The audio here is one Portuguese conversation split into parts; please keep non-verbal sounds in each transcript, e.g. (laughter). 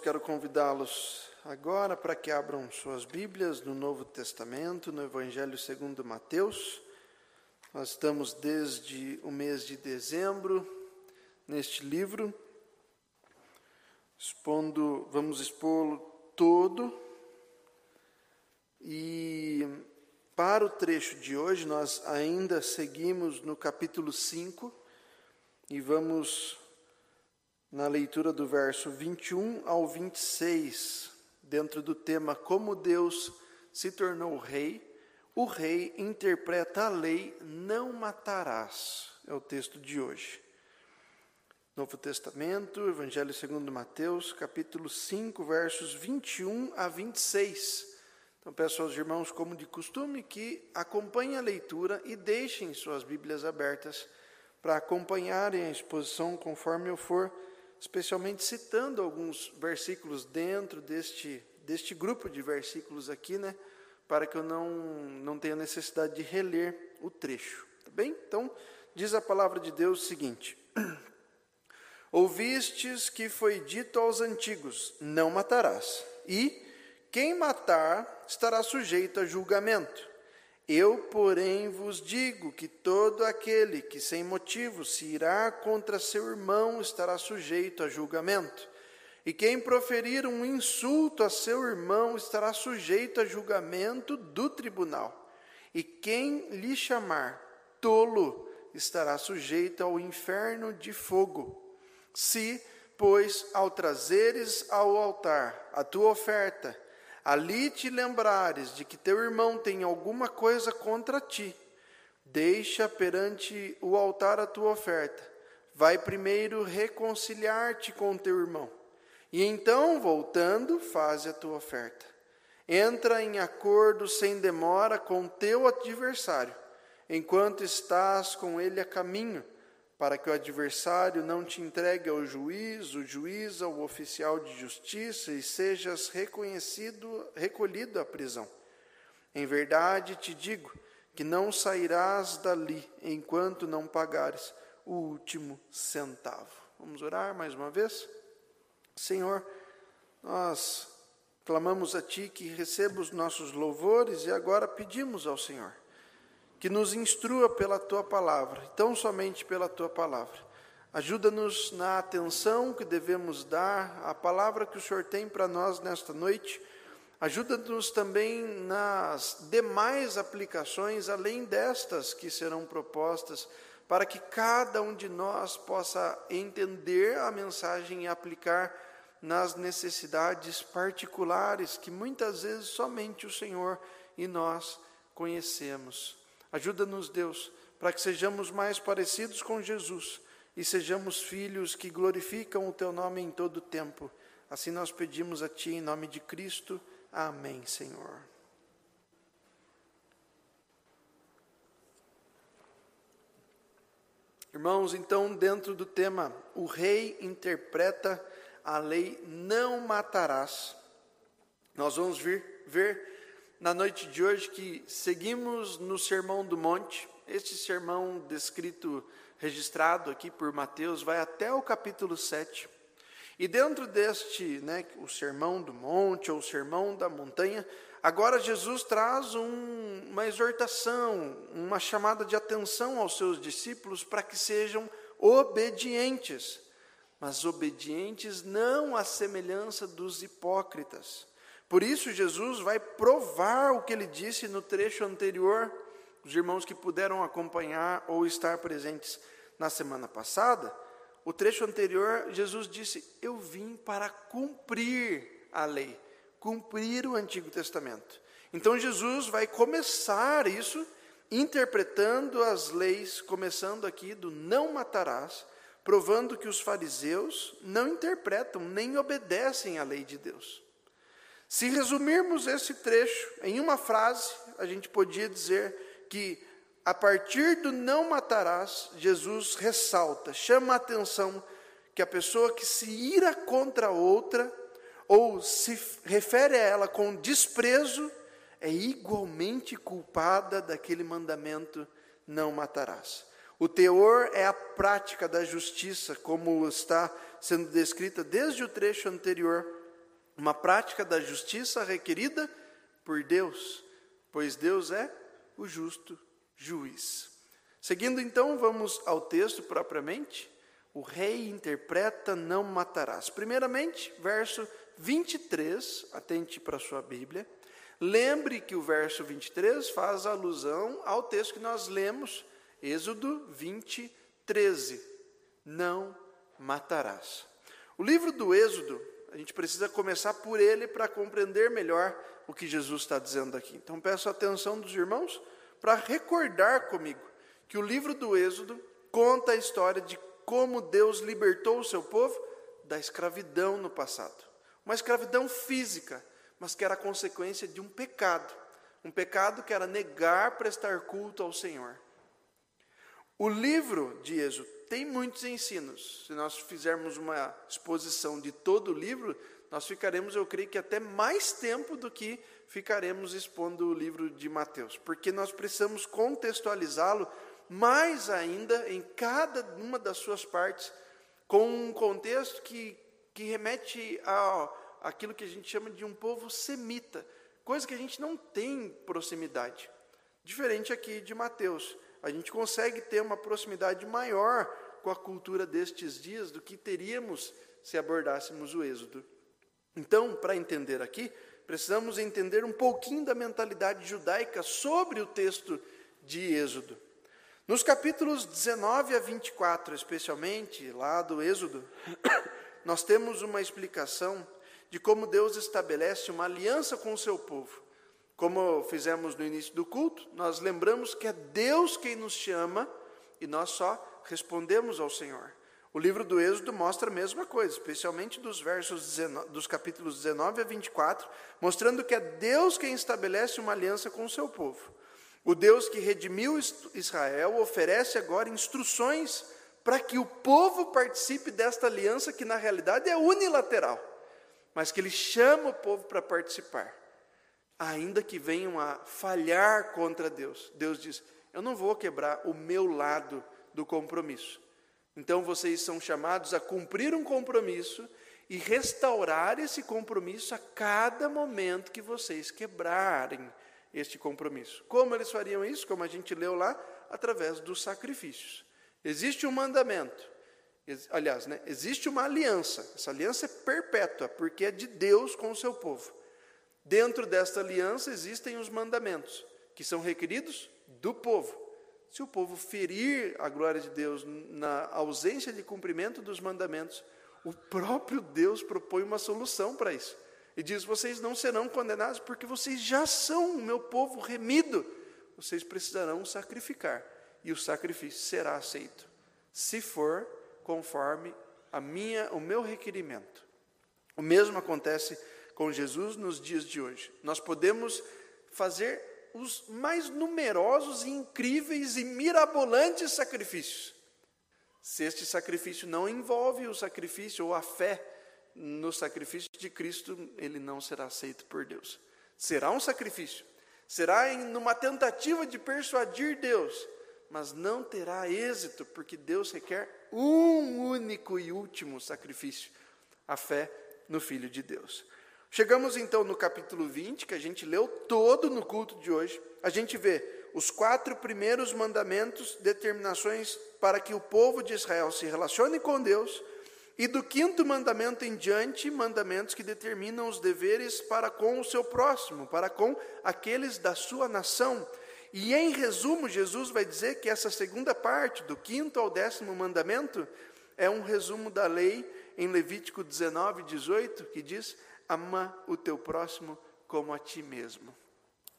Quero convidá-los agora para que abram suas Bíblias no Novo Testamento, no Evangelho segundo Mateus. Nós estamos desde o mês de dezembro neste livro, expondo, vamos expô-lo todo. E para o trecho de hoje, nós ainda seguimos no capítulo 5 e vamos na leitura do verso 21 ao 26, dentro do tema Como Deus se tornou rei, o rei interpreta a lei: Não matarás. É o texto de hoje. Novo Testamento, Evangelho segundo Mateus, capítulo 5, versos 21 a 26. Então peço aos irmãos, como de costume, que acompanhem a leitura e deixem suas Bíblias abertas para acompanharem a exposição conforme eu for especialmente citando alguns versículos dentro deste, deste grupo de versículos aqui, né? Para que eu não, não tenha necessidade de reler o trecho, tá bem? Então, diz a palavra de Deus o seguinte: (clears throat) Ouvistes que foi dito aos antigos: Não matarás, e quem matar estará sujeito a julgamento. Eu, porém, vos digo que todo aquele que sem motivo se irá contra seu irmão estará sujeito a julgamento. E quem proferir um insulto a seu irmão estará sujeito a julgamento do tribunal. E quem lhe chamar tolo estará sujeito ao inferno de fogo. Se, pois, ao trazeres ao altar a tua oferta, ali te lembrares de que teu irmão tem alguma coisa contra ti, deixa perante o altar a tua oferta. Vai primeiro reconciliar-te com teu irmão, e então, voltando, faze a tua oferta. Entra em acordo sem demora com teu adversário, enquanto estás com ele a caminho para que o adversário não te entregue ao juiz, o juiz ao oficial de justiça e sejas reconhecido, recolhido à prisão. Em verdade te digo que não sairás dali enquanto não pagares o último centavo. Vamos orar mais uma vez? Senhor, nós clamamos a Ti que receba os nossos louvores e agora pedimos ao Senhor que nos instrua pela tua palavra, tão somente pela tua palavra. Ajuda-nos na atenção que devemos dar à palavra que o Senhor tem para nós nesta noite. Ajuda-nos também nas demais aplicações, além destas que serão propostas, para que cada um de nós possa entender a mensagem e aplicar nas necessidades particulares que muitas vezes somente o Senhor e nós conhecemos. Ajuda-nos, Deus, para que sejamos mais parecidos com Jesus e sejamos filhos que glorificam o teu nome em todo o tempo. Assim nós pedimos a ti em nome de Cristo. Amém, Senhor. Irmãos, então, dentro do tema, o rei interpreta a lei não matarás. Nós vamos vir, ver na noite de hoje que seguimos no Sermão do Monte. Este sermão descrito, registrado aqui por Mateus, vai até o capítulo 7. E dentro deste, né, o Sermão do Monte ou o Sermão da Montanha, agora Jesus traz um, uma exortação, uma chamada de atenção aos seus discípulos para que sejam obedientes, mas obedientes não à semelhança dos hipócritas. Por isso, Jesus vai provar o que ele disse no trecho anterior. Os irmãos que puderam acompanhar ou estar presentes na semana passada, o trecho anterior, Jesus disse: Eu vim para cumprir a lei, cumprir o Antigo Testamento. Então, Jesus vai começar isso interpretando as leis, começando aqui do não matarás, provando que os fariseus não interpretam nem obedecem à lei de Deus. Se resumirmos esse trecho em uma frase, a gente podia dizer que a partir do não matarás, Jesus ressalta, chama a atenção que a pessoa que se ira contra outra ou se refere a ela com desprezo é igualmente culpada daquele mandamento não matarás. O teor é a prática da justiça, como está sendo descrita desde o trecho anterior uma prática da justiça requerida por Deus, pois Deus é o justo juiz. Seguindo então, vamos ao texto propriamente. O rei interpreta: Não matarás. Primeiramente, verso 23, atente para a sua Bíblia. Lembre que o verso 23 faz alusão ao texto que nós lemos, Êxodo 20, 13. Não matarás. O livro do Êxodo, gente precisa começar por ele para compreender melhor o que Jesus está dizendo aqui. Então peço a atenção dos irmãos para recordar comigo que o livro do Êxodo conta a história de como Deus libertou o seu povo da escravidão no passado. Uma escravidão física, mas que era consequência de um pecado. Um pecado que era negar prestar culto ao Senhor. O livro de Êxodo tem muitos ensinos. Se nós fizermos uma exposição de todo o livro, nós ficaremos, eu creio que até mais tempo do que ficaremos expondo o livro de Mateus, porque nós precisamos contextualizá-lo mais ainda em cada uma das suas partes, com um contexto que, que remete a aquilo que a gente chama de um povo semita, coisa que a gente não tem proximidade. Diferente aqui de Mateus, a gente consegue ter uma proximidade maior com a cultura destes dias do que teríamos se abordássemos o Êxodo. Então, para entender aqui, precisamos entender um pouquinho da mentalidade judaica sobre o texto de Êxodo. Nos capítulos 19 a 24, especialmente lá do Êxodo, (coughs) nós temos uma explicação de como Deus estabelece uma aliança com o seu povo. Como fizemos no início do culto, nós lembramos que é Deus quem nos chama e nós só respondemos ao Senhor. O livro do Êxodo mostra a mesma coisa, especialmente dos versos 19, dos capítulos 19 a 24, mostrando que é Deus quem estabelece uma aliança com o seu povo. O Deus que redimiu Israel oferece agora instruções para que o povo participe desta aliança que na realidade é unilateral, mas que ele chama o povo para participar. Ainda que venham a falhar contra Deus, Deus diz: Eu não vou quebrar o meu lado do compromisso. Então vocês são chamados a cumprir um compromisso e restaurar esse compromisso a cada momento que vocês quebrarem este compromisso. Como eles fariam isso? Como a gente leu lá, através dos sacrifícios. Existe um mandamento, aliás, né, existe uma aliança. Essa aliança é perpétua, porque é de Deus com o seu povo. Dentro desta aliança existem os mandamentos, que são requeridos do povo. Se o povo ferir a glória de Deus na ausência de cumprimento dos mandamentos, o próprio Deus propõe uma solução para isso. E diz: Vocês não serão condenados porque vocês já são o meu povo remido. Vocês precisarão sacrificar, e o sacrifício será aceito, se for conforme a minha, o meu requerimento. O mesmo acontece com Jesus nos dias de hoje. Nós podemos fazer os mais numerosos incríveis e mirabolantes sacrifícios. Se este sacrifício não envolve o sacrifício ou a fé no sacrifício de Cristo, ele não será aceito por Deus. Será um sacrifício, será em numa tentativa de persuadir Deus, mas não terá êxito, porque Deus requer um único e último sacrifício, a fé no Filho de Deus. Chegamos então no capítulo 20, que a gente leu todo no culto de hoje. A gente vê os quatro primeiros mandamentos, determinações para que o povo de Israel se relacione com Deus, e do quinto mandamento em diante, mandamentos que determinam os deveres para com o seu próximo, para com aqueles da sua nação. E em resumo, Jesus vai dizer que essa segunda parte, do quinto ao décimo mandamento, é um resumo da lei em Levítico 19, 18, que diz: ama o teu próximo como a ti mesmo.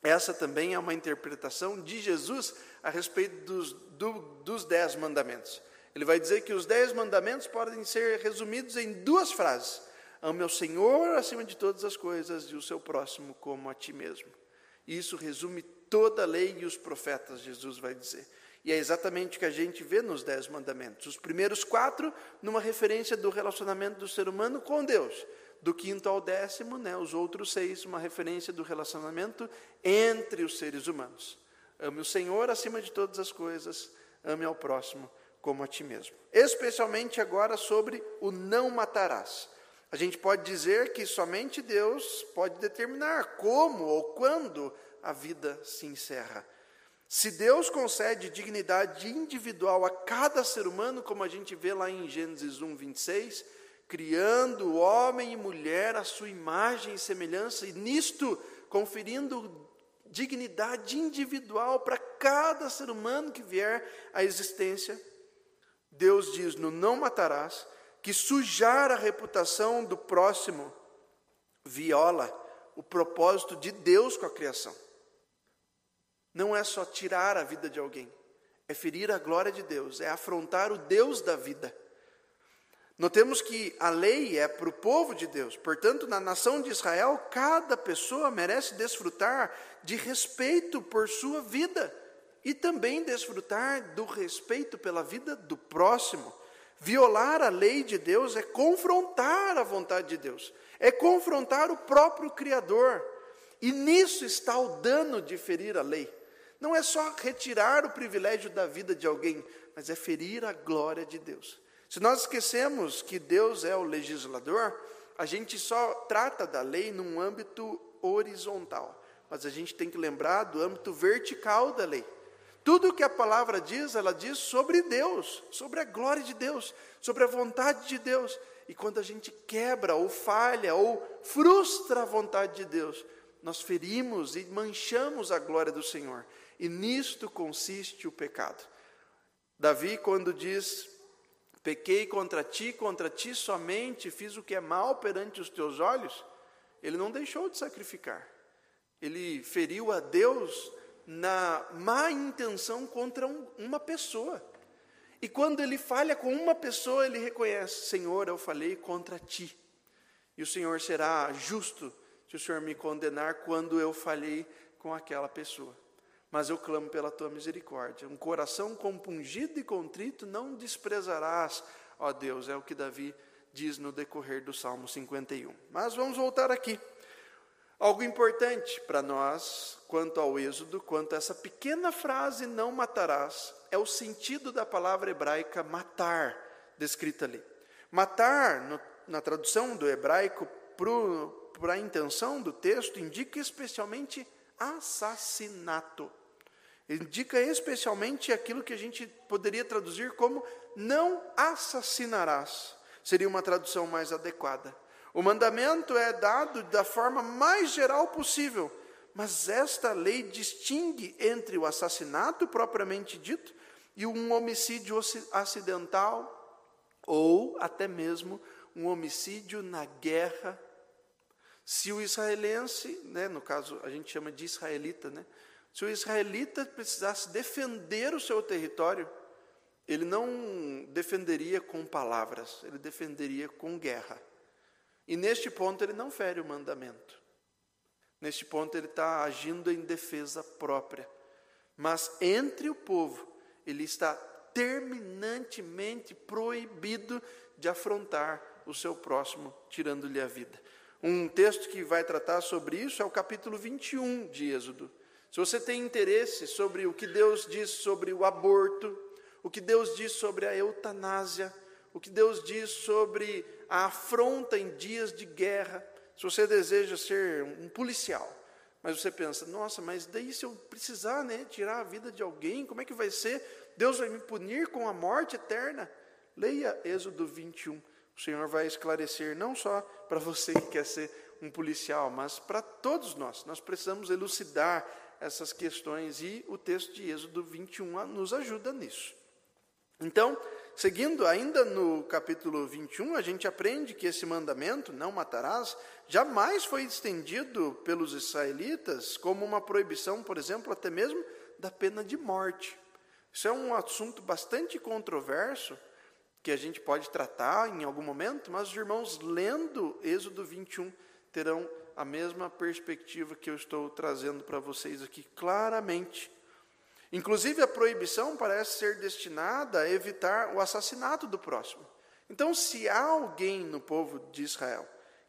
Essa também é uma interpretação de Jesus a respeito dos, do, dos dez mandamentos. Ele vai dizer que os dez mandamentos podem ser resumidos em duas frases: ame ao Senhor acima de todas as coisas e o seu próximo como a ti mesmo. Isso resume toda a lei e os profetas, Jesus vai dizer. E é exatamente o que a gente vê nos Dez Mandamentos. Os primeiros quatro, numa referência do relacionamento do ser humano com Deus. Do quinto ao décimo, né, os outros seis, uma referência do relacionamento entre os seres humanos. Ame o Senhor acima de todas as coisas, ame ao próximo como a ti mesmo. Especialmente agora sobre o não matarás. A gente pode dizer que somente Deus pode determinar como ou quando a vida se encerra. Se Deus concede dignidade individual a cada ser humano, como a gente vê lá em Gênesis 1, 26, criando homem e mulher à sua imagem e semelhança, e nisto conferindo dignidade individual para cada ser humano que vier à existência, Deus diz no não matarás que sujar a reputação do próximo viola o propósito de Deus com a criação. Não é só tirar a vida de alguém, é ferir a glória de Deus, é afrontar o Deus da vida. Notemos que a lei é para o povo de Deus, portanto, na nação de Israel, cada pessoa merece desfrutar de respeito por sua vida e também desfrutar do respeito pela vida do próximo. Violar a lei de Deus é confrontar a vontade de Deus, é confrontar o próprio Criador, e nisso está o dano de ferir a lei. Não é só retirar o privilégio da vida de alguém, mas é ferir a glória de Deus. Se nós esquecemos que Deus é o legislador, a gente só trata da lei num âmbito horizontal, mas a gente tem que lembrar do âmbito vertical da lei. Tudo que a palavra diz, ela diz sobre Deus, sobre a glória de Deus, sobre a vontade de Deus. E quando a gente quebra ou falha ou frustra a vontade de Deus, nós ferimos e manchamos a glória do Senhor. E nisto consiste o pecado. Davi, quando diz Pequei contra ti, contra ti somente, fiz o que é mal perante os teus olhos. Ele não deixou de sacrificar. Ele feriu a Deus na má intenção contra um, uma pessoa. E quando ele falha com uma pessoa, ele reconhece: Senhor, eu falei contra ti. E o Senhor será justo se o Senhor me condenar quando eu falhei com aquela pessoa mas eu clamo pela tua misericórdia. Um coração compungido e contrito não desprezarás, ó Deus, é o que Davi diz no decorrer do Salmo 51. Mas vamos voltar aqui. Algo importante para nós, quanto ao Êxodo, quanto a essa pequena frase, não matarás, é o sentido da palavra hebraica matar, descrita ali. Matar, no, na tradução do hebraico, para a intenção do texto, indica especialmente assassinato indica especialmente aquilo que a gente poderia traduzir como não assassinarás. Seria uma tradução mais adequada. O mandamento é dado da forma mais geral possível, mas esta lei distingue entre o assassinato propriamente dito e um homicídio acidental ou até mesmo um homicídio na guerra. Se o israelense, né, no caso a gente chama de israelita, né, se o israelita precisasse defender o seu território, ele não defenderia com palavras, ele defenderia com guerra. E neste ponto ele não fere o mandamento. Neste ponto ele está agindo em defesa própria. Mas entre o povo, ele está terminantemente proibido de afrontar o seu próximo, tirando-lhe a vida. Um texto que vai tratar sobre isso é o capítulo 21 de Êxodo. Se você tem interesse sobre o que Deus diz sobre o aborto, o que Deus diz sobre a eutanásia, o que Deus diz sobre a afronta em dias de guerra, se você deseja ser um policial, mas você pensa, nossa, mas daí se eu precisar né, tirar a vida de alguém, como é que vai ser? Deus vai me punir com a morte eterna? Leia Êxodo 21. O Senhor vai esclarecer não só para você que quer ser um policial, mas para todos nós. Nós precisamos elucidar essas questões e o texto de Êxodo 21 nos ajuda nisso. Então, seguindo ainda no capítulo 21, a gente aprende que esse mandamento, não matarás, jamais foi estendido pelos israelitas como uma proibição, por exemplo, até mesmo da pena de morte. Isso é um assunto bastante controverso que a gente pode tratar em algum momento, mas os irmãos lendo Êxodo 21 terão a mesma perspectiva que eu estou trazendo para vocês aqui claramente. Inclusive, a proibição parece ser destinada a evitar o assassinato do próximo. Então, se há alguém no povo de Israel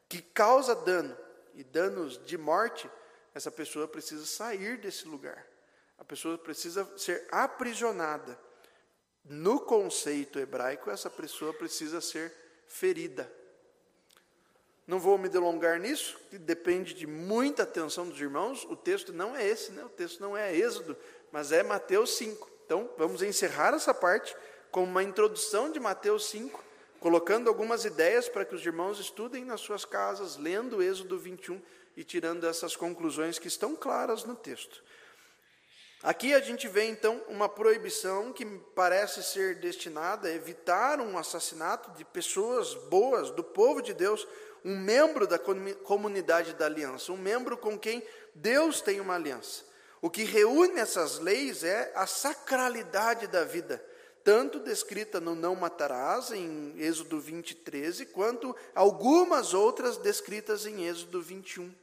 que causa dano e danos de morte, essa pessoa precisa sair desse lugar. A pessoa precisa ser aprisionada. No conceito hebraico, essa pessoa precisa ser ferida. Não vou me delongar nisso, que depende de muita atenção dos irmãos. O texto não é esse, né? o texto não é Êxodo, mas é Mateus 5. Então, vamos encerrar essa parte com uma introdução de Mateus 5, colocando algumas ideias para que os irmãos estudem nas suas casas, lendo Êxodo 21 e tirando essas conclusões que estão claras no texto. Aqui a gente vê então uma proibição que parece ser destinada a evitar um assassinato de pessoas boas, do povo de Deus, um membro da comunidade da aliança, um membro com quem Deus tem uma aliança. O que reúne essas leis é a sacralidade da vida, tanto descrita no não matarás, em Êxodo 20, 13, quanto algumas outras descritas em Êxodo 21.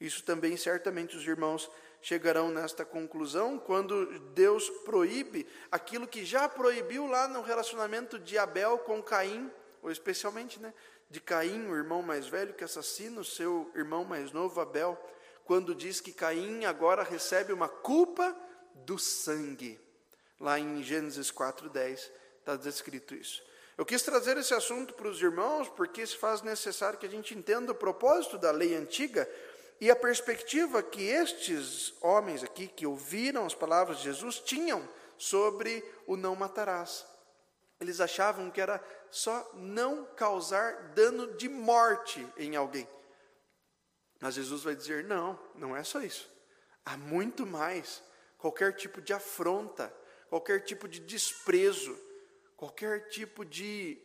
Isso também certamente os irmãos chegarão nesta conclusão quando Deus proíbe aquilo que já proibiu lá no relacionamento de Abel com Caim, ou especialmente, né, de Caim, o irmão mais velho que assassina o seu irmão mais novo, Abel, quando diz que Caim agora recebe uma culpa do sangue. Lá em Gênesis 4:10 está descrito isso. Eu quis trazer esse assunto para os irmãos porque se faz necessário que a gente entenda o propósito da lei antiga e a perspectiva que estes homens aqui, que ouviram as palavras de Jesus, tinham sobre o não matarás. Eles achavam que era só não causar dano de morte em alguém. Mas Jesus vai dizer: não, não é só isso. Há muito mais. Qualquer tipo de afronta, qualquer tipo de desprezo, qualquer tipo de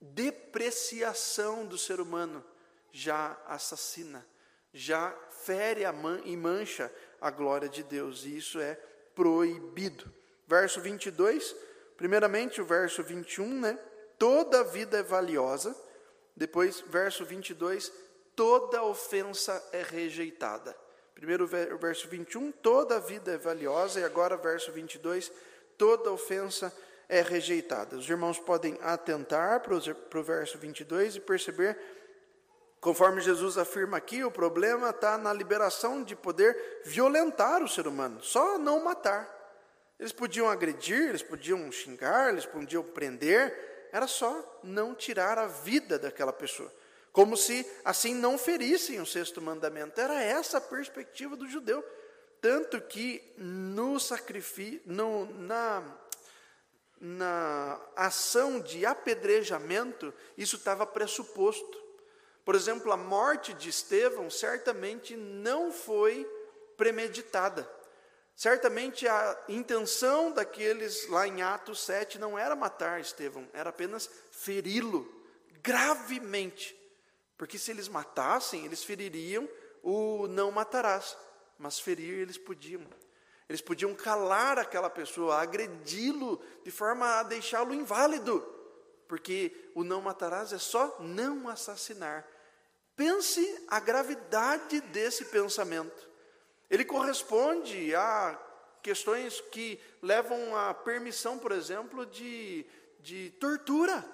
depreciação do ser humano já assassina já fere e mancha a glória de Deus, e isso é proibido. Verso 22, primeiramente o verso 21, né? Toda vida é valiosa. Depois, verso 22, toda ofensa é rejeitada. Primeiro verso 21, toda vida é valiosa, e agora verso 22, toda ofensa é rejeitada. Os irmãos podem atentar para o verso 22 e perceber Conforme Jesus afirma aqui, o problema está na liberação de poder violentar o ser humano, só não matar. Eles podiam agredir, eles podiam xingar, eles podiam prender, era só não tirar a vida daquela pessoa. Como se assim não ferissem o sexto mandamento. Era essa a perspectiva do judeu. Tanto que no sacrifício, na, na ação de apedrejamento, isso estava pressuposto. Por exemplo, a morte de Estevão certamente não foi premeditada. Certamente a intenção daqueles lá em Atos 7 não era matar Estevão, era apenas feri-lo gravemente. Porque se eles matassem, eles feririam o não matarás, mas ferir eles podiam. Eles podiam calar aquela pessoa, agredi-lo de forma a deixá-lo inválido, porque o não matarás é só não assassinar. Pense a gravidade desse pensamento. Ele corresponde a questões que levam à permissão, por exemplo, de, de tortura.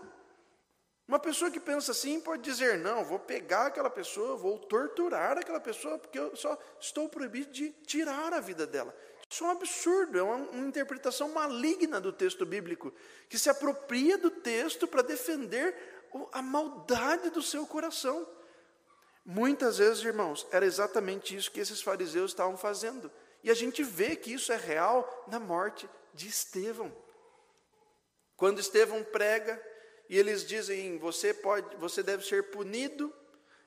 Uma pessoa que pensa assim pode dizer: não, vou pegar aquela pessoa, vou torturar aquela pessoa, porque eu só estou proibido de tirar a vida dela. Isso é um absurdo, é uma, uma interpretação maligna do texto bíblico, que se apropria do texto para defender a maldade do seu coração. Muitas vezes, irmãos, era exatamente isso que esses fariseus estavam fazendo. E a gente vê que isso é real na morte de Estevão. Quando Estevão prega e eles dizem: "Você pode, você deve ser punido",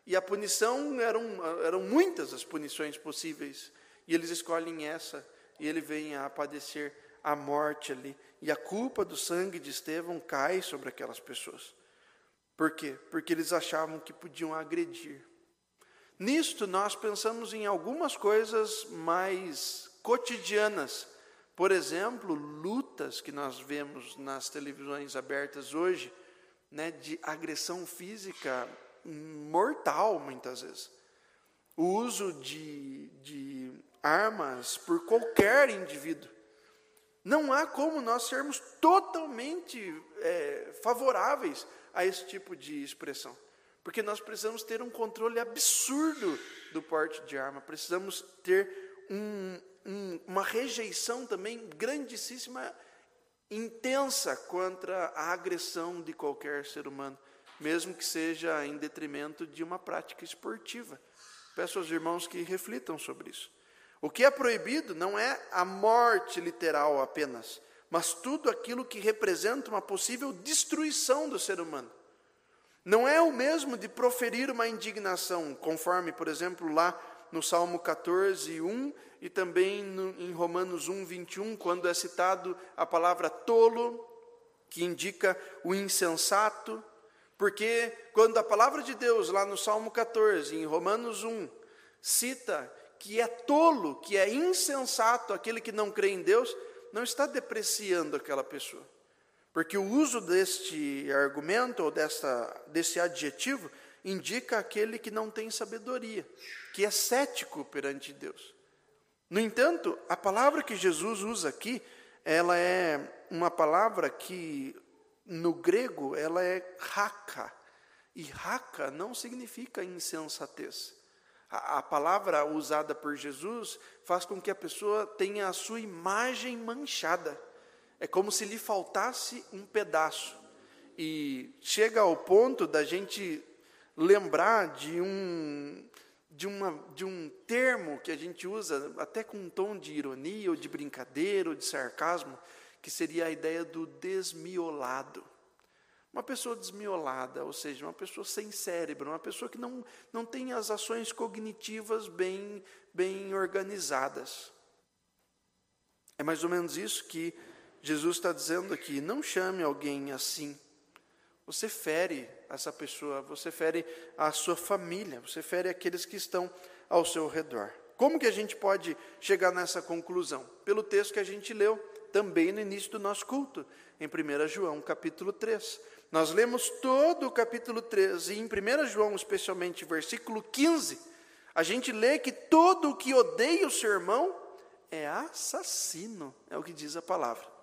e a punição eram eram muitas as punições possíveis, e eles escolhem essa, e ele vem a padecer a morte ali, e a culpa do sangue de Estevão cai sobre aquelas pessoas. Por quê? Porque eles achavam que podiam agredir. Nisto, nós pensamos em algumas coisas mais cotidianas. Por exemplo, lutas que nós vemos nas televisões abertas hoje, né, de agressão física mortal, muitas vezes. O uso de, de armas por qualquer indivíduo. Não há como nós sermos totalmente é, favoráveis a esse tipo de expressão. Porque nós precisamos ter um controle absurdo do porte de arma, precisamos ter um, um, uma rejeição também grandíssima, intensa contra a agressão de qualquer ser humano. mesmo que seja em detrimento de uma prática esportiva. Peço aos irmãos que reflitam sobre isso. O que é proibido não é a morte literal apenas, mas tudo aquilo que representa uma possível destruição do ser humano. Não é o mesmo de proferir uma indignação, conforme, por exemplo, lá no Salmo 14, 1 e também no, em Romanos 1, 21, quando é citado a palavra tolo, que indica o insensato, porque quando a palavra de Deus, lá no Salmo 14, em Romanos 1, cita que é tolo, que é insensato aquele que não crê em Deus, não está depreciando aquela pessoa. Porque o uso deste argumento ou desta, desse adjetivo indica aquele que não tem sabedoria, que é cético perante Deus. No entanto, a palavra que Jesus usa aqui, ela é uma palavra que no grego ela é raka. E raka não significa insensatez. A, a, palavra usada por Jesus faz com que a pessoa tenha a sua imagem manchada. É como se lhe faltasse um pedaço. E chega ao ponto da gente lembrar de um, de, uma, de um termo que a gente usa, até com um tom de ironia, ou de brincadeira, ou de sarcasmo, que seria a ideia do desmiolado. Uma pessoa desmiolada, ou seja, uma pessoa sem cérebro, uma pessoa que não, não tem as ações cognitivas bem, bem organizadas. É mais ou menos isso que Jesus está dizendo aqui. Não chame alguém assim. Você fere essa pessoa, você fere a sua família, você fere aqueles que estão ao seu redor. Como que a gente pode chegar nessa conclusão? Pelo texto que a gente leu também no início do nosso culto, em 1 João, capítulo 3. Nós lemos todo o capítulo 3 e em 1 João, especialmente versículo 15, a gente lê que todo o que odeia o seu irmão é assassino, é o que diz a palavra.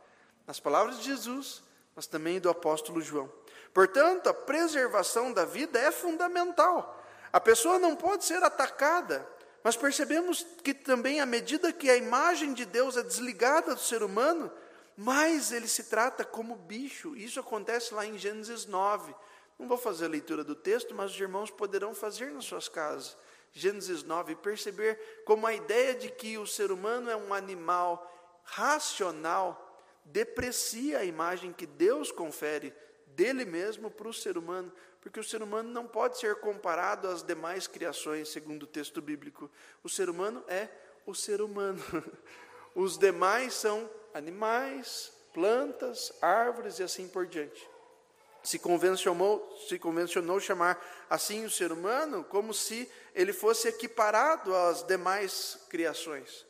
Nas palavras de Jesus, mas também do apóstolo João. Portanto, a preservação da vida é fundamental. A pessoa não pode ser atacada, mas percebemos que também, à medida que a imagem de Deus é desligada do ser humano, mais ele se trata como bicho. Isso acontece lá em Gênesis 9. Não vou fazer a leitura do texto, mas os irmãos poderão fazer nas suas casas. Gênesis 9, perceber como a ideia de que o ser humano é um animal racional deprecia a imagem que Deus confere dele mesmo para o ser humano, porque o ser humano não pode ser comparado às demais criações, segundo o texto bíblico. O ser humano é o ser humano. (laughs) Os demais são animais, plantas, árvores e assim por diante. Se convencionou, se convencionou chamar assim o ser humano como se ele fosse equiparado às demais criações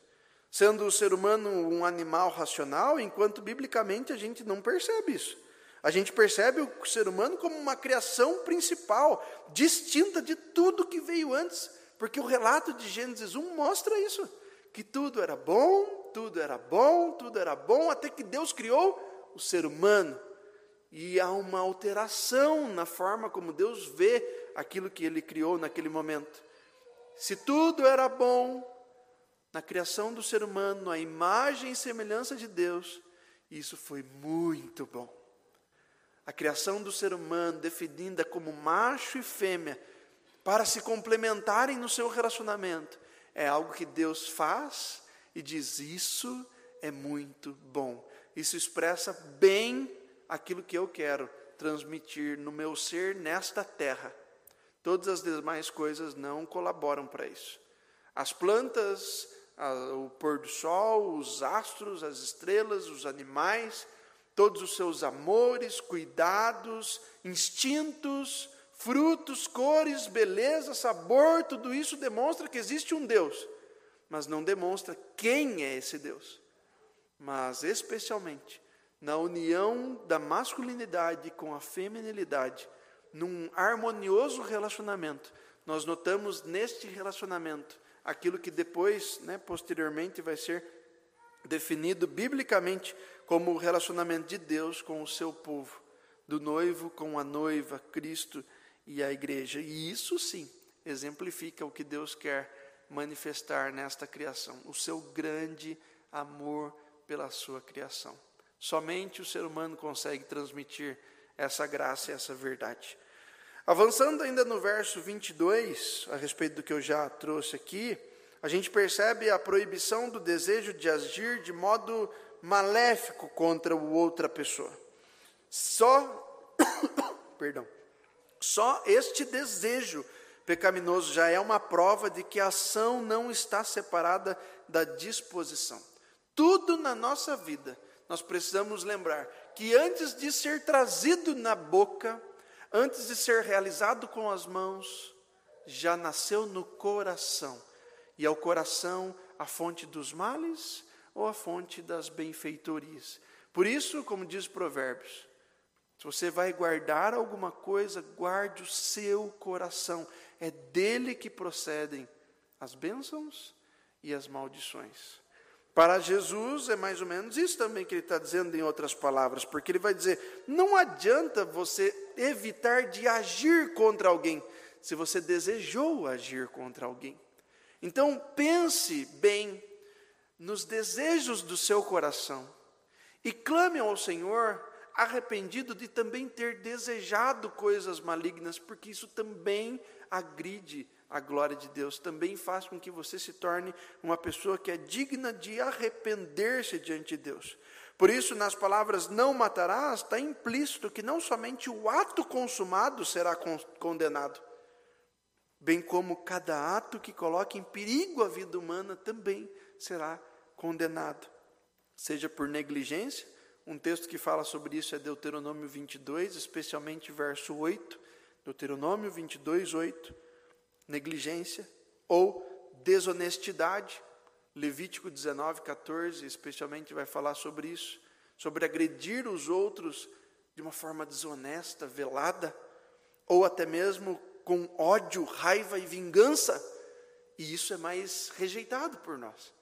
sendo o ser humano um animal racional, enquanto biblicamente a gente não percebe isso. A gente percebe o ser humano como uma criação principal, distinta de tudo que veio antes, porque o relato de Gênesis 1 mostra isso, que tudo era bom, tudo era bom, tudo era bom, até que Deus criou o ser humano. E há uma alteração na forma como Deus vê aquilo que ele criou naquele momento. Se tudo era bom, na criação do ser humano, a imagem e semelhança de Deus, isso foi muito bom. A criação do ser humano, definida como macho e fêmea, para se complementarem no seu relacionamento, é algo que Deus faz e diz: Isso é muito bom. Isso expressa bem aquilo que eu quero transmitir no meu ser nesta terra. Todas as demais coisas não colaboram para isso. As plantas o pôr do sol, os astros, as estrelas, os animais, todos os seus amores, cuidados, instintos, frutos, cores, beleza, sabor, tudo isso demonstra que existe um Deus, mas não demonstra quem é esse Deus. Mas especialmente na união da masculinidade com a feminilidade, num harmonioso relacionamento, nós notamos neste relacionamento aquilo que depois, né, posteriormente, vai ser definido biblicamente como o relacionamento de Deus com o seu povo, do noivo com a noiva, Cristo e a igreja. E isso sim exemplifica o que Deus quer manifestar nesta criação, o seu grande amor pela sua criação. Somente o ser humano consegue transmitir essa graça e essa verdade. Avançando ainda no verso 22, a respeito do que eu já trouxe aqui, a gente percebe a proibição do desejo de agir de modo maléfico contra outra pessoa. Só, (coughs) perdão, só este desejo pecaminoso já é uma prova de que a ação não está separada da disposição. Tudo na nossa vida, nós precisamos lembrar que antes de ser trazido na boca, antes de ser realizado com as mãos, já nasceu no coração. E é o coração a fonte dos males ou a fonte das benfeitorias. Por isso, como diz Provérbios, se você vai guardar alguma coisa, guarde o seu coração. É dele que procedem as bênçãos e as maldições. Para Jesus é mais ou menos isso também que ele está dizendo em outras palavras, porque ele vai dizer: não adianta você evitar de agir contra alguém, se você desejou agir contra alguém. Então pense bem nos desejos do seu coração e clame ao Senhor arrependido de também ter desejado coisas malignas, porque isso também agride a glória de Deus, também faz com que você se torne uma pessoa que é digna de arrepender-se diante de Deus. Por isso, nas palavras não matarás, está implícito que não somente o ato consumado será condenado, bem como cada ato que coloque em perigo a vida humana também será condenado, seja por negligência, um texto que fala sobre isso é Deuteronômio 22, especialmente verso 8, Deuteronômio 22, 8, negligência ou desonestidade, Levítico 19, 14, especialmente vai falar sobre isso, sobre agredir os outros de uma forma desonesta, velada, ou até mesmo com ódio, raiva e vingança, e isso é mais rejeitado por nós.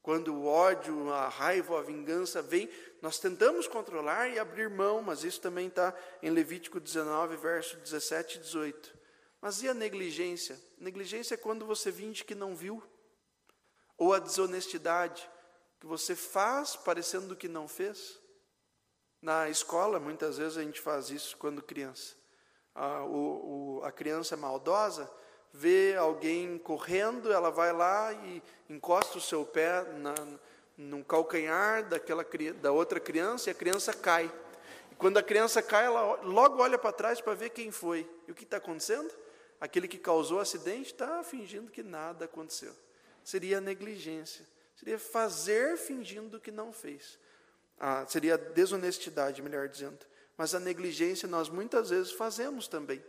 Quando o ódio, a raiva, a vingança vem, nós tentamos controlar e abrir mão, mas isso também está em Levítico 19, verso 17 e 18. Mas e a negligência? Negligência é quando você finge que não viu. Ou a desonestidade, que você faz parecendo que não fez. Na escola, muitas vezes a gente faz isso quando criança. A, o, o, a criança é maldosa, vê alguém correndo, ela vai lá e encosta o seu pé na, num calcanhar daquela, da outra criança e a criança cai. E quando a criança cai, ela logo olha para trás para ver quem foi. E o que está acontecendo? Aquele que causou o acidente está fingindo que nada aconteceu. Seria negligência. Seria fazer fingindo que não fez. Ah, seria desonestidade, melhor dizendo. Mas a negligência nós muitas vezes fazemos também.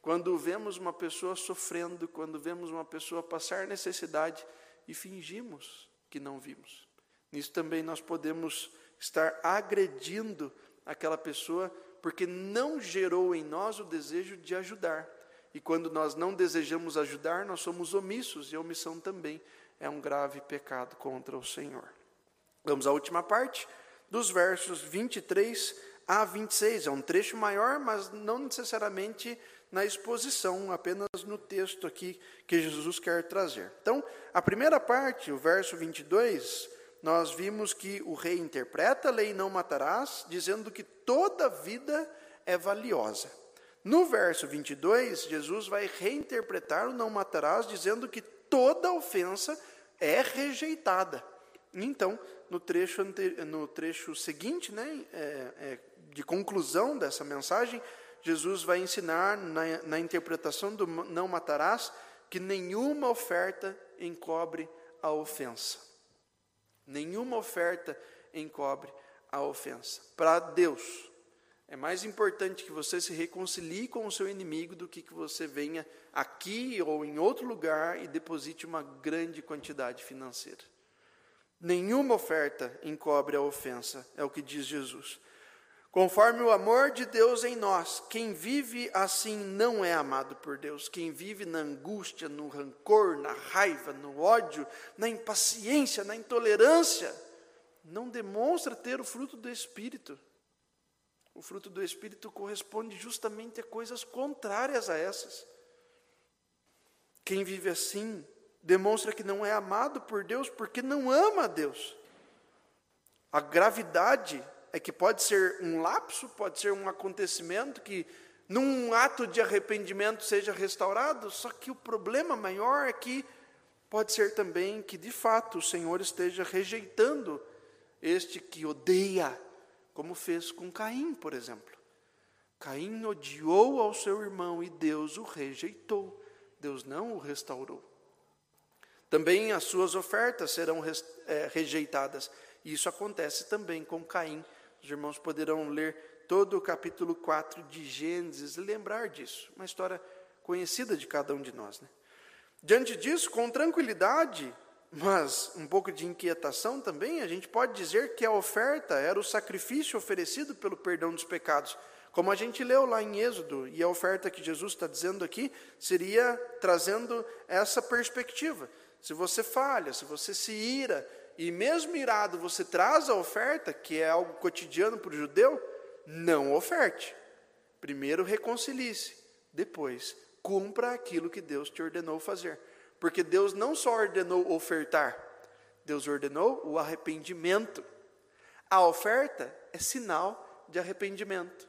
Quando vemos uma pessoa sofrendo, quando vemos uma pessoa passar necessidade e fingimos que não vimos. Nisso também nós podemos estar agredindo aquela pessoa porque não gerou em nós o desejo de ajudar. E quando nós não desejamos ajudar, nós somos omissos, e a omissão também é um grave pecado contra o Senhor. Vamos à última parte, dos versos 23 a 26. É um trecho maior, mas não necessariamente na exposição, apenas no texto aqui que Jesus quer trazer. Então, a primeira parte, o verso 22, nós vimos que o rei interpreta a lei não matarás, dizendo que toda vida é valiosa. No verso 22, Jesus vai reinterpretar o não matarás, dizendo que toda ofensa é rejeitada. Então, no trecho, no trecho seguinte, né, é, é, de conclusão dessa mensagem, Jesus vai ensinar na, na interpretação do não matarás que nenhuma oferta encobre a ofensa. Nenhuma oferta encobre a ofensa. Para Deus, é mais importante que você se reconcilie com o seu inimigo do que que você venha aqui ou em outro lugar e deposite uma grande quantidade financeira. Nenhuma oferta encobre a ofensa, é o que diz Jesus. Conforme o amor de Deus em nós, quem vive assim não é amado por Deus. Quem vive na angústia, no rancor, na raiva, no ódio, na impaciência, na intolerância, não demonstra ter o fruto do Espírito. O fruto do Espírito corresponde justamente a coisas contrárias a essas. Quem vive assim demonstra que não é amado por Deus porque não ama a Deus. A gravidade é que pode ser um lapso, pode ser um acontecimento que num ato de arrependimento seja restaurado, só que o problema maior é que pode ser também que de fato o Senhor esteja rejeitando este que odeia, como fez com Caim, por exemplo. Caim odiou ao seu irmão e Deus o rejeitou. Deus não o restaurou. Também as suas ofertas serão é, rejeitadas. E isso acontece também com Caim. Os irmãos poderão ler todo o capítulo 4 de Gênesis e lembrar disso. Uma história conhecida de cada um de nós. Né? Diante disso, com tranquilidade, mas um pouco de inquietação também, a gente pode dizer que a oferta era o sacrifício oferecido pelo perdão dos pecados. Como a gente leu lá em Êxodo, e a oferta que Jesus está dizendo aqui seria trazendo essa perspectiva. Se você falha, se você se ira, e mesmo irado você traz a oferta, que é algo cotidiano para o judeu, não oferte. Primeiro reconcilie-se, depois cumpra aquilo que Deus te ordenou fazer. Porque Deus não só ordenou ofertar, Deus ordenou o arrependimento. A oferta é sinal de arrependimento.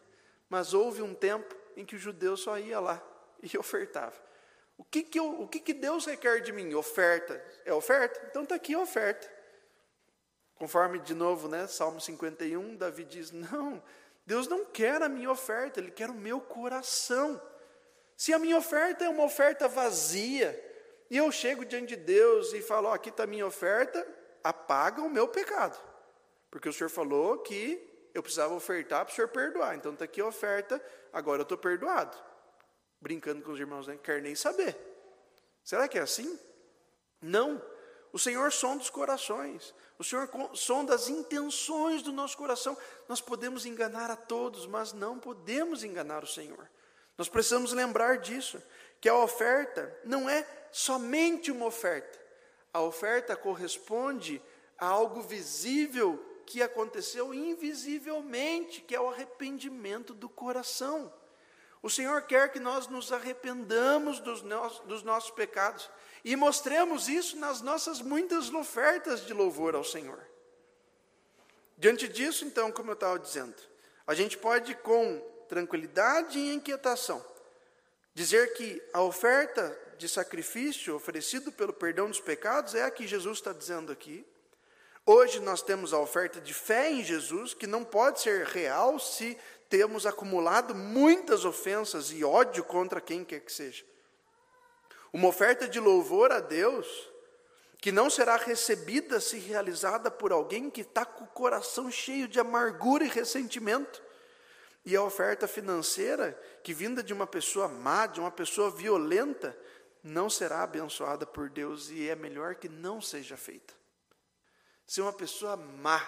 Mas houve um tempo em que o judeu só ia lá e ofertava. O que, que, eu, o que, que Deus requer de mim? Oferta. É oferta? Então está aqui a oferta. Conforme, de novo, né, Salmo 51, Davi diz: Não, Deus não quer a minha oferta, Ele quer o meu coração. Se a minha oferta é uma oferta vazia, e eu chego diante de Deus e falo: oh, aqui está a minha oferta, apaga o meu pecado. Porque o Senhor falou que eu precisava ofertar para o Senhor perdoar. Então está aqui a oferta, agora eu estou perdoado. Brincando com os irmãos, né? quer nem saber. Será que é assim? Não. O Senhor sonda os corações. O Senhor sonda as intenções do nosso coração. Nós podemos enganar a todos, mas não podemos enganar o Senhor. Nós precisamos lembrar disso, que a oferta não é somente uma oferta. A oferta corresponde a algo visível que aconteceu invisivelmente, que é o arrependimento do coração. O Senhor quer que nós nos arrependamos dos, nossos, dos nossos pecados e mostremos isso nas nossas muitas ofertas de louvor ao Senhor. Diante disso, então, como eu estava dizendo, a gente pode, com tranquilidade e inquietação, dizer que a oferta de sacrifício oferecido pelo perdão dos pecados é a que Jesus está dizendo aqui, Hoje nós temos a oferta de fé em Jesus, que não pode ser real se temos acumulado muitas ofensas e ódio contra quem quer que seja. Uma oferta de louvor a Deus, que não será recebida se realizada por alguém que está com o coração cheio de amargura e ressentimento. E a oferta financeira, que vinda de uma pessoa má, de uma pessoa violenta, não será abençoada por Deus e é melhor que não seja feita. Se uma pessoa má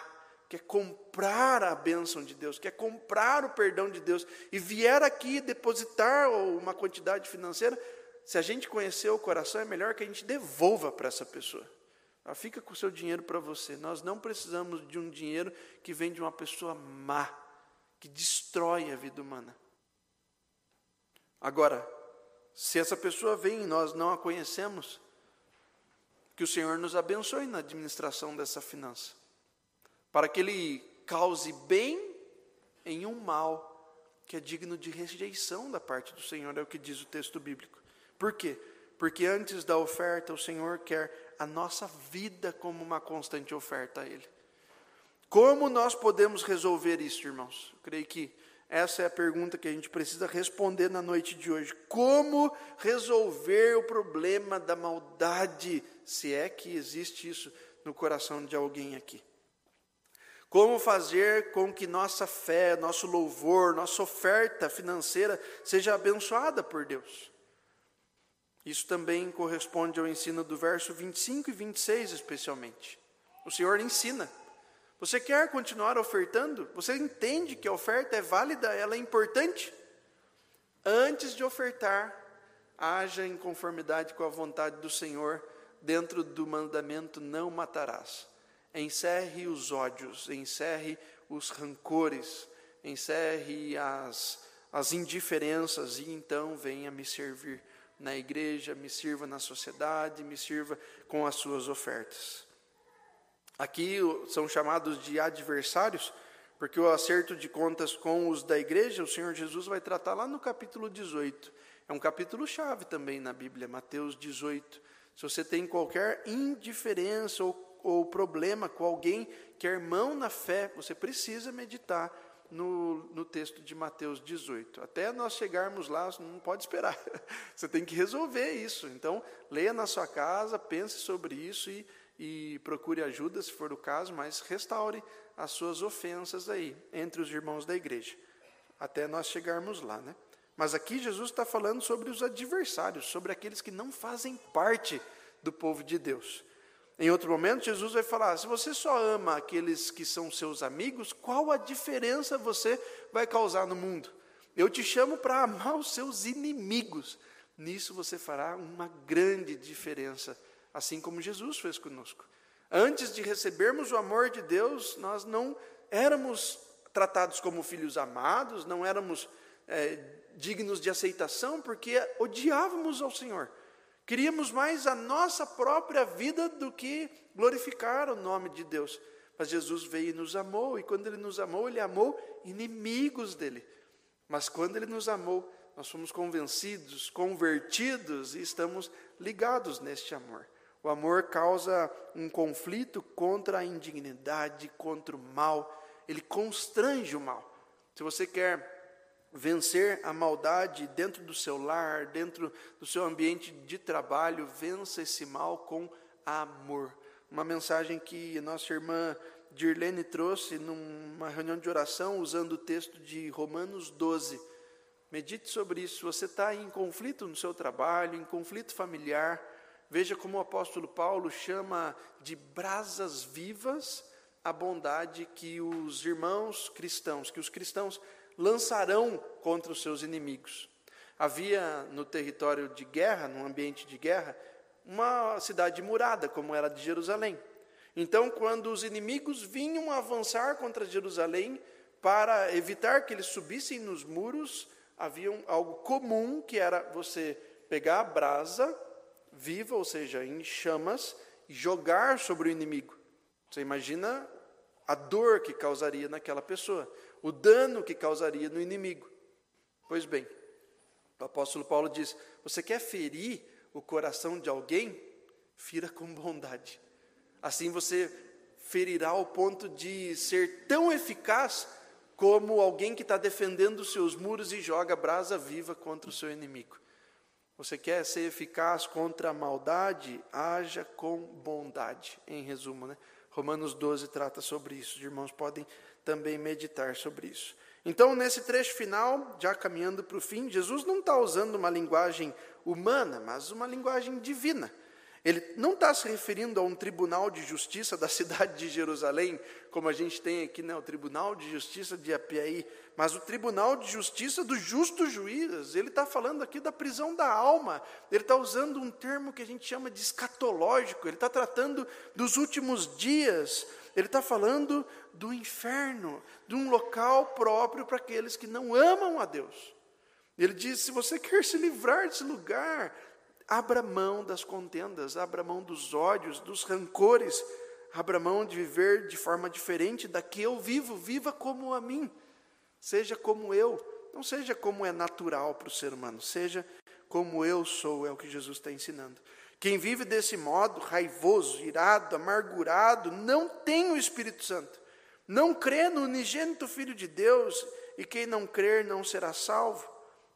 quer comprar a bênção de Deus, quer comprar o perdão de Deus e vier aqui depositar uma quantidade financeira, se a gente conhecer o coração, é melhor que a gente devolva para essa pessoa. Ela fica com o seu dinheiro para você. Nós não precisamos de um dinheiro que vem de uma pessoa má, que destrói a vida humana. Agora, se essa pessoa vem e nós não a conhecemos, que o Senhor nos abençoe na administração dessa finança, para que Ele cause bem em um mal que é digno de rejeição da parte do Senhor, é o que diz o texto bíblico. Por quê? Porque antes da oferta, o Senhor quer a nossa vida como uma constante oferta a Ele. Como nós podemos resolver isso, irmãos? Eu creio que essa é a pergunta que a gente precisa responder na noite de hoje. Como resolver o problema da maldade, se é que existe isso no coração de alguém aqui? Como fazer com que nossa fé, nosso louvor, nossa oferta financeira seja abençoada por Deus? Isso também corresponde ao ensino do verso 25 e 26, especialmente. O Senhor ensina você quer continuar ofertando? Você entende que a oferta é válida, ela é importante? Antes de ofertar, haja em conformidade com a vontade do Senhor, dentro do mandamento: não matarás. Encerre os ódios, encerre os rancores, encerre as, as indiferenças e então venha me servir na igreja, me sirva na sociedade, me sirva com as suas ofertas. Aqui são chamados de adversários, Porque o acerto de contas com os da igreja, o Senhor Jesus vai tratar lá no capítulo 18. É um capítulo chave também na Bíblia, Mateus 18. Se você tem qualquer indiferença ou, ou problema com alguém que é irmão na fé, você precisa meditar no, no texto de Mateus 18. Até nós chegarmos lá, não pode esperar. (laughs) Você tem que resolver isso. Então, leia na sua casa, pense sobre isso e, e procure ajuda, se for o caso, mas restaure as suas ofensas aí, entre os irmãos da igreja. Até nós chegarmos lá, né? Mas aqui Jesus está falando sobre os adversários, sobre aqueles que não fazem parte do povo de Deus. Em outro momento, Jesus vai falar: se você só ama aqueles que são seus amigos, qual a diferença você vai causar no mundo? Eu te chamo para amar os seus inimigos. Nisso você fará uma grande diferença, assim como Jesus fez conosco. Antes de recebermos o amor de Deus, nós não éramos tratados como filhos amados, não éramos é, dignos de aceitação, porque odiávamos ao Senhor. Queríamos mais a nossa própria vida do que glorificar o nome de Deus. Mas Jesus veio e nos amou, e quando Ele nos amou, Ele amou inimigos dele. Mas quando Ele nos amou, nós fomos convencidos, convertidos e estamos ligados neste amor. O amor causa um conflito contra a indignidade, contra o mal, ele constrange o mal. Se você quer vencer a maldade dentro do seu lar, dentro do seu ambiente de trabalho, vença esse mal com amor. Uma mensagem que nossa irmã Dirlene trouxe numa reunião de oração usando o texto de Romanos 12. Medite sobre isso. Você está em conflito no seu trabalho, em conflito familiar, veja como o apóstolo Paulo chama de brasas vivas a bondade que os irmãos cristãos, que os cristãos lançarão contra os seus inimigos. Havia no território de guerra, num ambiente de guerra, uma cidade murada, como era de Jerusalém. Então, quando os inimigos vinham avançar contra Jerusalém, para evitar que eles subissem nos muros, havia algo comum que era você pegar a brasa viva, ou seja, em chamas, e jogar sobre o inimigo. Você imagina a dor que causaria naquela pessoa o dano que causaria no inimigo. Pois bem, o apóstolo Paulo diz: você quer ferir o coração de alguém? Fira com bondade. Assim você ferirá ao ponto de ser tão eficaz como alguém que está defendendo os seus muros e joga brasa viva contra o seu inimigo. Você quer ser eficaz contra a maldade? Haja com bondade. Em resumo, né? Romanos 12 trata sobre isso. Os irmãos podem também meditar sobre isso. Então, nesse trecho final, já caminhando para o fim, Jesus não está usando uma linguagem humana, mas uma linguagem divina. Ele não está se referindo a um tribunal de justiça da (laughs) cidade de Jerusalém, como a gente tem aqui, né, o tribunal de justiça de Apiaí, mas o tribunal de justiça dos justos juízes. Ele está falando aqui da prisão da alma. Ele está usando um termo que a gente chama de escatológico. Ele está tratando dos últimos dias, ele está falando do inferno, de um local próprio para aqueles que não amam a Deus. Ele diz: se você quer se livrar desse lugar, abra mão das contendas, abra mão dos ódios, dos rancores, abra mão de viver de forma diferente da que eu vivo, viva como a mim, seja como eu, não seja como é natural para o ser humano, seja como eu sou, é o que Jesus está ensinando. Quem vive desse modo, raivoso, irado, amargurado, não tem o Espírito Santo. Não crê no unigênito Filho de Deus, e quem não crer não será salvo,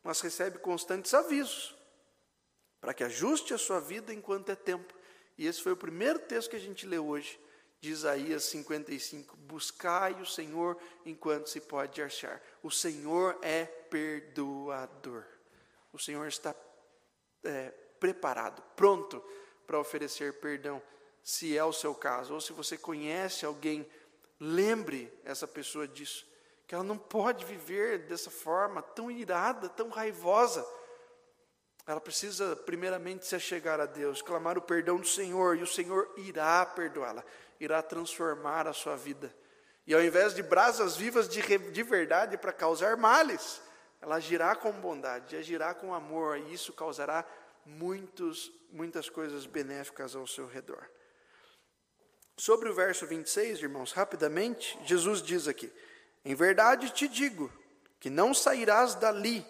mas recebe constantes avisos para que ajuste a sua vida enquanto é tempo. E esse foi o primeiro texto que a gente leu hoje, de Isaías 55. Buscai o Senhor enquanto se pode achar. O Senhor é perdoador. O Senhor está é, preparado, pronto para oferecer perdão, se é o seu caso, ou se você conhece alguém, lembre essa pessoa disso, que ela não pode viver dessa forma tão irada, tão raivosa. Ela precisa, primeiramente, se achegar a Deus, clamar o perdão do Senhor, e o Senhor irá perdoá-la, irá transformar a sua vida. E ao invés de brasas vivas de, de verdade para causar males, ela agirá com bondade, agirá com amor, e isso causará muitos, muitas coisas benéficas ao seu redor. Sobre o verso 26, irmãos, rapidamente, Jesus diz aqui: Em verdade te digo que não sairás dali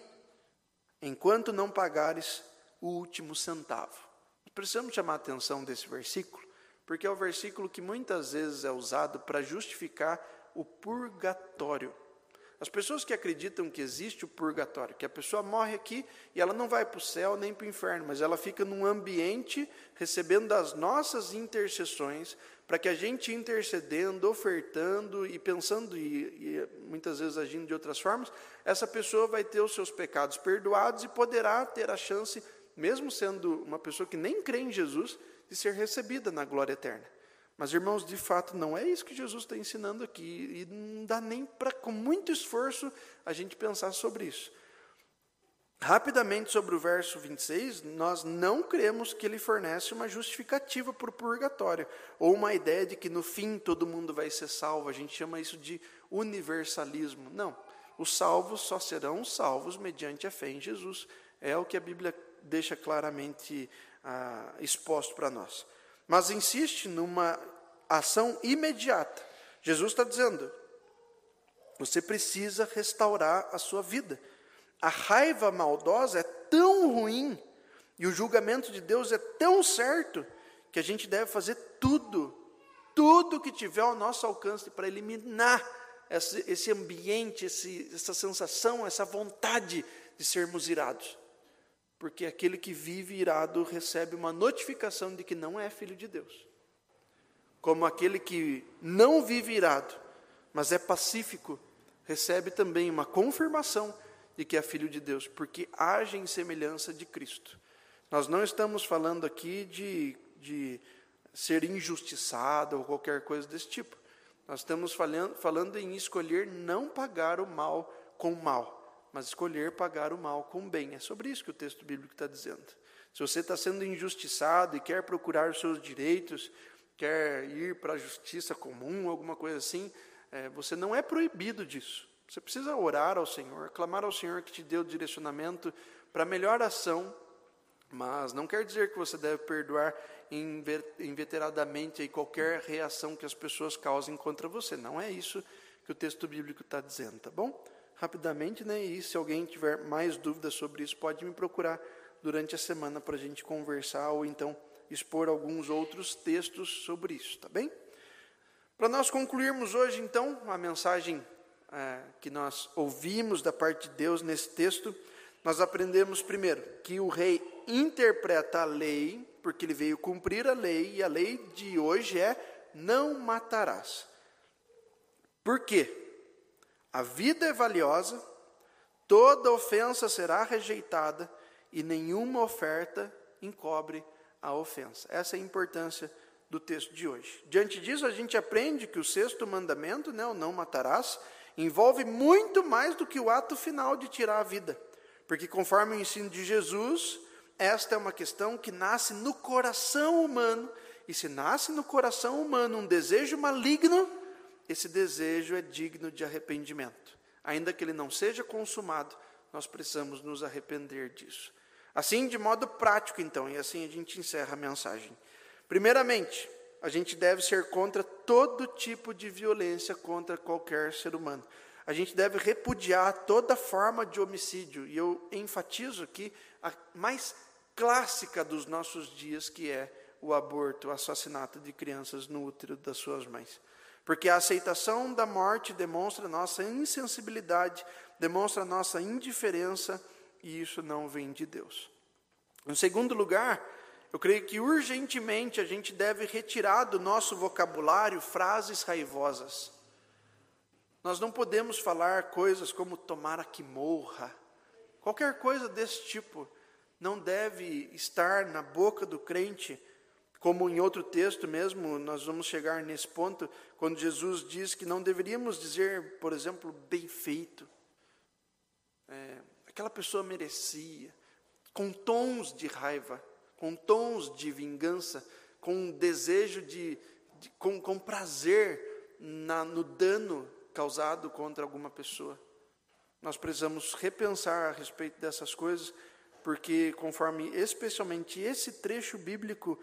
enquanto não pagares o último centavo. Precisamos chamar a atenção desse versículo, porque é o versículo que muitas vezes é usado para justificar o purgatório. As pessoas que acreditam que existe o purgatório, que a pessoa morre aqui e ela não vai para o céu nem para o inferno, mas ela fica num ambiente recebendo das nossas intercessões, para que a gente intercedendo, ofertando e pensando e, e, muitas vezes agindo de outras formas, essa pessoa vai ter os seus pecados perdoados e poderá ter a chance, mesmo sendo uma pessoa que nem crê em Jesus, de ser recebida na glória eterna. Mas, irmãos, de fato, não é isso que Jesus está ensinando aqui, e não dá nem para, com muito esforço, a gente pensar sobre isso. Rapidamente sobre o verso 26, nós não cremos que ele fornece uma justificativa para o purgatório, ou uma ideia de que no fim todo mundo vai ser salvo, a gente chama isso de universalismo. Não, os salvos só serão salvos mediante a fé em Jesus, é o que a Bíblia deixa claramente ah, exposto para nós mas insiste numa ação imediata. Jesus está dizendo: você precisa restaurar a sua vida. A raiva maldosa é tão ruim e o julgamento de Deus é tão certo que a gente deve fazer tudo, tudo que tiver ao nosso alcance para eliminar esse, esse ambiente, esse, essa sensação, essa vontade de sermos irados porque aquele que vive irado recebe uma notificação de que não é filho de Deus. Como aquele que não vive irado, mas é pacífico, recebe também uma confirmação de que é filho de Deus, porque age em semelhança de Cristo. Nós não estamos falando aqui de, de ser injustiçado ou qualquer coisa desse tipo. Nós estamos falando, falando em escolher não pagar o mal com o mal mas escolher pagar o mal com o bem. É sobre isso que o texto bíblico está dizendo. Se você está sendo injustiçado e quer procurar os seus direitos, quer ir para a justiça comum, alguma coisa assim, é, você não é proibido disso. Você precisa orar ao Senhor, clamar ao Senhor que te dê o direcionamento para melhor ação, mas não quer dizer que você deve perdoar inveteradamente qualquer reação que as pessoas causem contra você. Não é isso que o texto bíblico está dizendo, tá bom? Rapidamente, né? E se alguém tiver mais dúvidas sobre isso, pode me procurar durante a semana para a gente conversar ou então expor alguns outros textos sobre isso, tá bem? Para nós concluirmos hoje, então, a mensagem é, que nós ouvimos da parte de Deus nesse texto, nós aprendemos primeiro que o rei interpreta a lei, porque ele veio cumprir a lei, e a lei de hoje é: não matarás. Por quê? A vida é valiosa, toda ofensa será rejeitada e nenhuma oferta encobre a ofensa. Essa é a importância do texto de hoje. Diante disso, a gente aprende que o sexto mandamento, né, o não matarás, envolve muito mais do que o ato final de tirar a vida. Porque, conforme o ensino de Jesus, esta é uma questão que nasce no coração humano, e se nasce no coração humano um desejo maligno, esse desejo é digno de arrependimento. Ainda que ele não seja consumado, nós precisamos nos arrepender disso. Assim, de modo prático, então, e assim a gente encerra a mensagem. Primeiramente, a gente deve ser contra todo tipo de violência contra qualquer ser humano. A gente deve repudiar toda forma de homicídio, e eu enfatizo aqui a mais clássica dos nossos dias, que é o aborto, o assassinato de crianças no útero das suas mães. Porque a aceitação da morte demonstra nossa insensibilidade, demonstra nossa indiferença, e isso não vem de Deus. Em segundo lugar, eu creio que urgentemente a gente deve retirar do nosso vocabulário frases raivosas. Nós não podemos falar coisas como tomara que morra. Qualquer coisa desse tipo não deve estar na boca do crente como em outro texto mesmo, nós vamos chegar nesse ponto, quando Jesus diz que não deveríamos dizer, por exemplo, bem feito. É, aquela pessoa merecia, com tons de raiva, com tons de vingança, com desejo de, de com, com prazer na, no dano causado contra alguma pessoa. Nós precisamos repensar a respeito dessas coisas, porque conforme especialmente esse trecho bíblico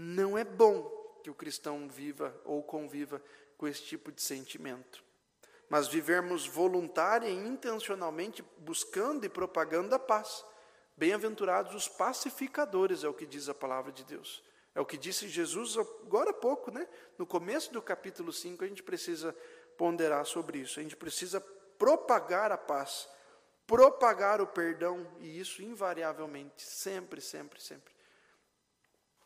não é bom que o cristão viva ou conviva com esse tipo de sentimento. mas vivermos voluntária e intencionalmente buscando e propagando a paz. Bem-aventurados os pacificadores, é o que diz a palavra de Deus. É o que disse Jesus agora há pouco, né? No começo do capítulo 5, a gente precisa ponderar sobre isso. A gente precisa propagar a paz, propagar o perdão, e isso invariavelmente, sempre, sempre, sempre.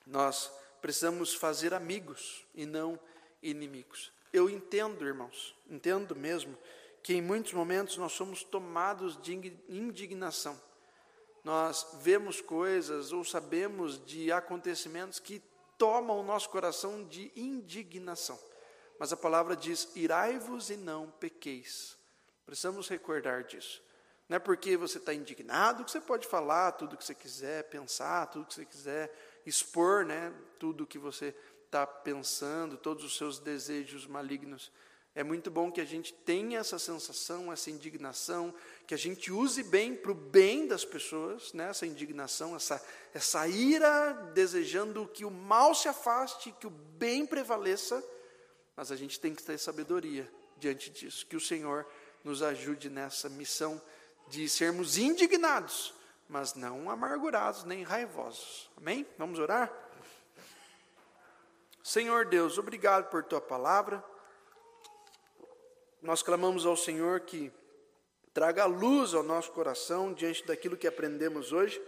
Nós precisamos fazer amigos e não inimigos. Eu entendo, irmãos, entendo mesmo, que em muitos momentos nós somos tomados de indignação. Nós vemos coisas ou sabemos de acontecimentos que tomam o nosso coração de indignação. Mas a palavra diz: irai-vos e não pequeis. Precisamos recordar disso. Não é porque você está indignado que você pode falar tudo o que você quiser, pensar tudo o que você quiser, expor né, tudo o que você está pensando, todos os seus desejos malignos. É muito bom que a gente tenha essa sensação, essa indignação, que a gente use bem para o bem das pessoas, né? essa indignação, essa, essa ira, desejando que o mal se afaste, que o bem prevaleça, mas a gente tem que ter sabedoria diante disso. Que o Senhor nos ajude nessa missão de sermos indignados, mas não amargurados nem raivosos. Amém? Vamos orar? Senhor Deus, obrigado por tua palavra. Nós clamamos ao Senhor que traga luz ao nosso coração diante daquilo que aprendemos hoje,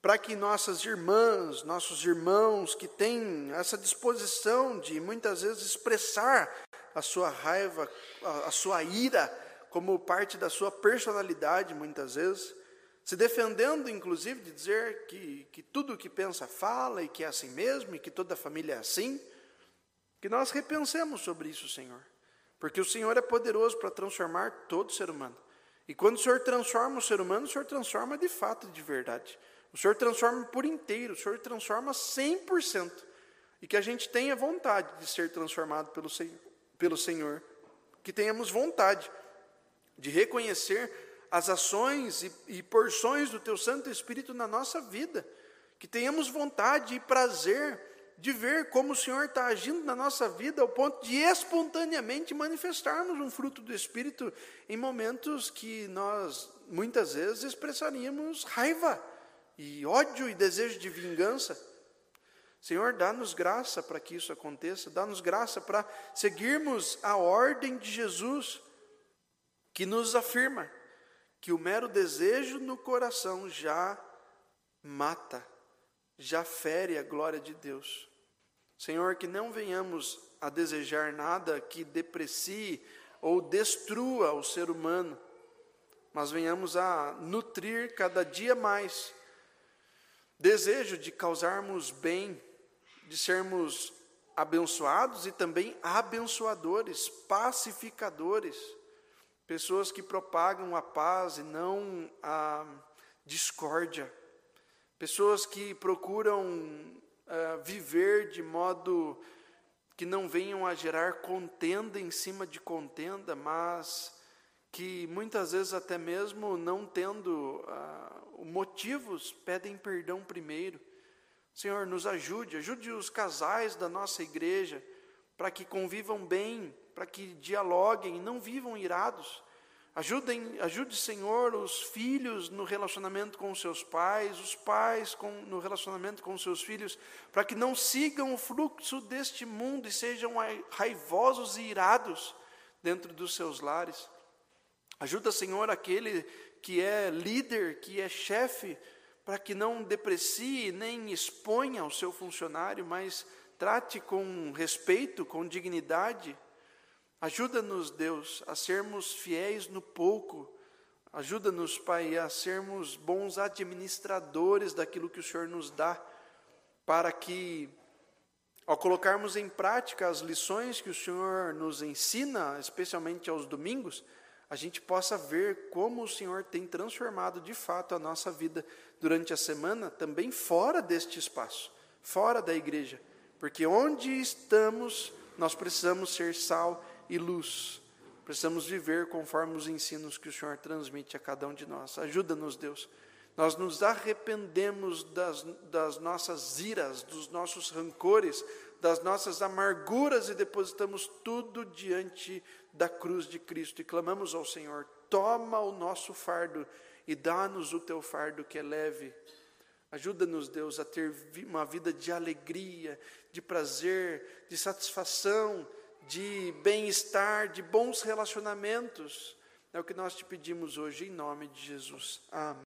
para que nossas irmãs, nossos irmãos que têm essa disposição de muitas vezes expressar a sua raiva, a, sua ira, como parte da sua personalidade, muitas vezes, se defendendo, inclusive, de dizer que, que tudo o que pensa fala e que é assim mesmo e que toda a família é assim, que nós repensemos sobre isso, Senhor, porque o Senhor é poderoso para transformar todo ser humano. E quando o Senhor transforma o ser humano, o Senhor transforma de fato, de verdade. O Senhor transforma por inteiro, o Senhor transforma 100%. E que a gente tenha vontade de ser transformado pelo Senhor, pelo Senhor. que tenhamos vontade de reconhecer as ações e, e porções do Teu Santo Espírito na nossa vida, que tenhamos vontade e prazer de ver como o Senhor está agindo na nossa vida, ao ponto de espontaneamente manifestarmos um fruto do Espírito em momentos que nós muitas vezes expressaríamos raiva e ódio e desejo de vingança. Senhor, dá-nos graça para que isso aconteça, dá-nos graça para seguirmos a ordem de Jesus, que nos afirma que o mero desejo no coração já mata, já fere a glória de Deus. Senhor, que não venhamos a desejar nada que deprecie ou destrua o ser humano, mas venhamos a nutrir cada dia mais desejo de causarmos bem, de sermos abençoados e também abençoadores, pacificadores pessoas que propagam a paz e não a discórdia, pessoas que procuram uh, viver de modo que não venham a gerar contenda em cima de contenda, mas que muitas vezes até mesmo não tendo uh, motivos pedem perdão primeiro. Senhor, nos ajude, ajude os casais da nossa igreja para que convivam bem para que dialoguem, não vivam irados. Ajudem, ajude, Senhor, os filhos no relacionamento com seus pais, os pais com, no relacionamento com os seus filhos, para que não sigam o fluxo deste mundo e sejam raivosos e irados dentro dos seus lares. Ajuda, Senhor, aquele que é líder, que é chefe, para que não deprecie nem exponha o seu funcionário, mas trate com respeito, com dignidade Ajuda-nos, Deus, a sermos fiéis no pouco. Ajuda-nos, Pai, a sermos bons administradores daquilo que o Senhor nos dá, para que, ao colocarmos em prática as lições que o Senhor nos ensina, especialmente aos domingos, a gente possa ver como o Senhor tem transformado de fato a nossa vida durante a semana, também fora deste espaço, fora da igreja, porque onde estamos, nós precisamos ser sal e luz. Precisamos viver conforme os ensinos que o Senhor transmite a cada um de nós. Ajuda-nos, Deus. Nós nos arrependemos das, das nossas iras, dos nossos rancores, das nossas amarguras e depositamos tudo diante da cruz de Cristo e clamamos ao Senhor: toma o nosso fardo e dá-nos o teu fardo que é leve. Ajuda-nos, Deus, a ter uma vida de alegria, de prazer, de satisfação, de bem-estar, de bons relacionamentos. É o que nós te pedimos hoje, em nome de Jesus. Amém.